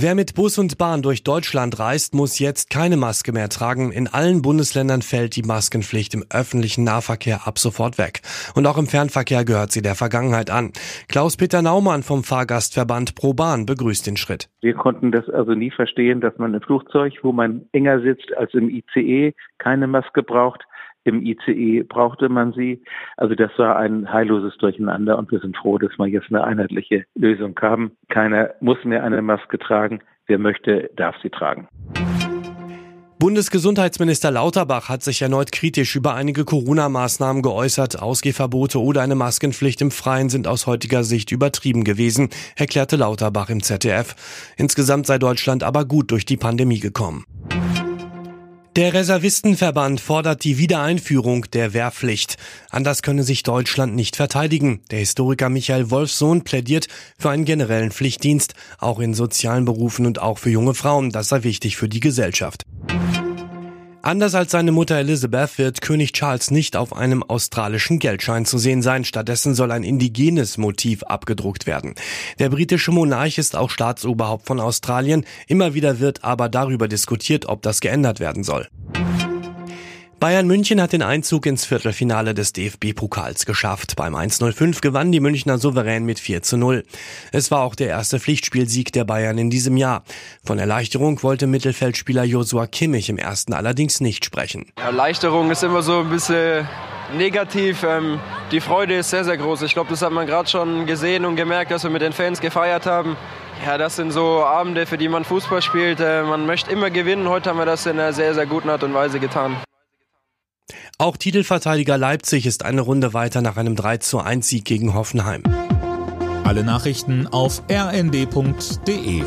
Wer mit Bus und Bahn durch Deutschland reist, muss jetzt keine Maske mehr tragen. In allen Bundesländern fällt die Maskenpflicht im öffentlichen Nahverkehr ab sofort weg. Und auch im Fernverkehr gehört sie der Vergangenheit an. Klaus-Peter Naumann vom Fahrgastverband ProBahn begrüßt den Schritt. Wir konnten das also nie verstehen, dass man im Flugzeug, wo man enger sitzt als im ICE, keine Maske braucht. Im ICE brauchte man sie. Also das war ein heilloses Durcheinander und wir sind froh, dass wir jetzt eine einheitliche Lösung haben. Keiner muss mehr eine Maske tragen. Wer möchte, darf sie tragen. Bundesgesundheitsminister Lauterbach hat sich erneut kritisch über einige Corona-Maßnahmen geäußert. Ausgehverbote oder eine Maskenpflicht im Freien sind aus heutiger Sicht übertrieben gewesen, erklärte Lauterbach im ZDF. Insgesamt sei Deutschland aber gut durch die Pandemie gekommen. Der Reservistenverband fordert die Wiedereinführung der Wehrpflicht. Anders könne sich Deutschland nicht verteidigen. Der Historiker Michael Wolfsohn plädiert für einen generellen Pflichtdienst, auch in sozialen Berufen und auch für junge Frauen. Das sei wichtig für die Gesellschaft. Anders als seine Mutter Elizabeth wird König Charles nicht auf einem australischen Geldschein zu sehen sein. Stattdessen soll ein indigenes Motiv abgedruckt werden. Der britische Monarch ist auch Staatsoberhaupt von Australien. Immer wieder wird aber darüber diskutiert, ob das geändert werden soll. Bayern München hat den Einzug ins Viertelfinale des DFB-Pokals geschafft. Beim 1-0-5 gewann die Münchner souverän mit 4 0. Es war auch der erste Pflichtspielsieg der Bayern in diesem Jahr. Von Erleichterung wollte Mittelfeldspieler Josua Kimmich im ersten allerdings nicht sprechen. Erleichterung ist immer so ein bisschen negativ. Ähm, die Freude ist sehr, sehr groß. Ich glaube, das hat man gerade schon gesehen und gemerkt, dass wir mit den Fans gefeiert haben. Ja, das sind so Abende, für die man Fußball spielt. Äh, man möchte immer gewinnen. Heute haben wir das in einer sehr, sehr guten Art und Weise getan. Auch Titelverteidiger Leipzig ist eine Runde weiter nach einem 3 zu 1 Sieg gegen Hoffenheim. Alle Nachrichten auf rnd.de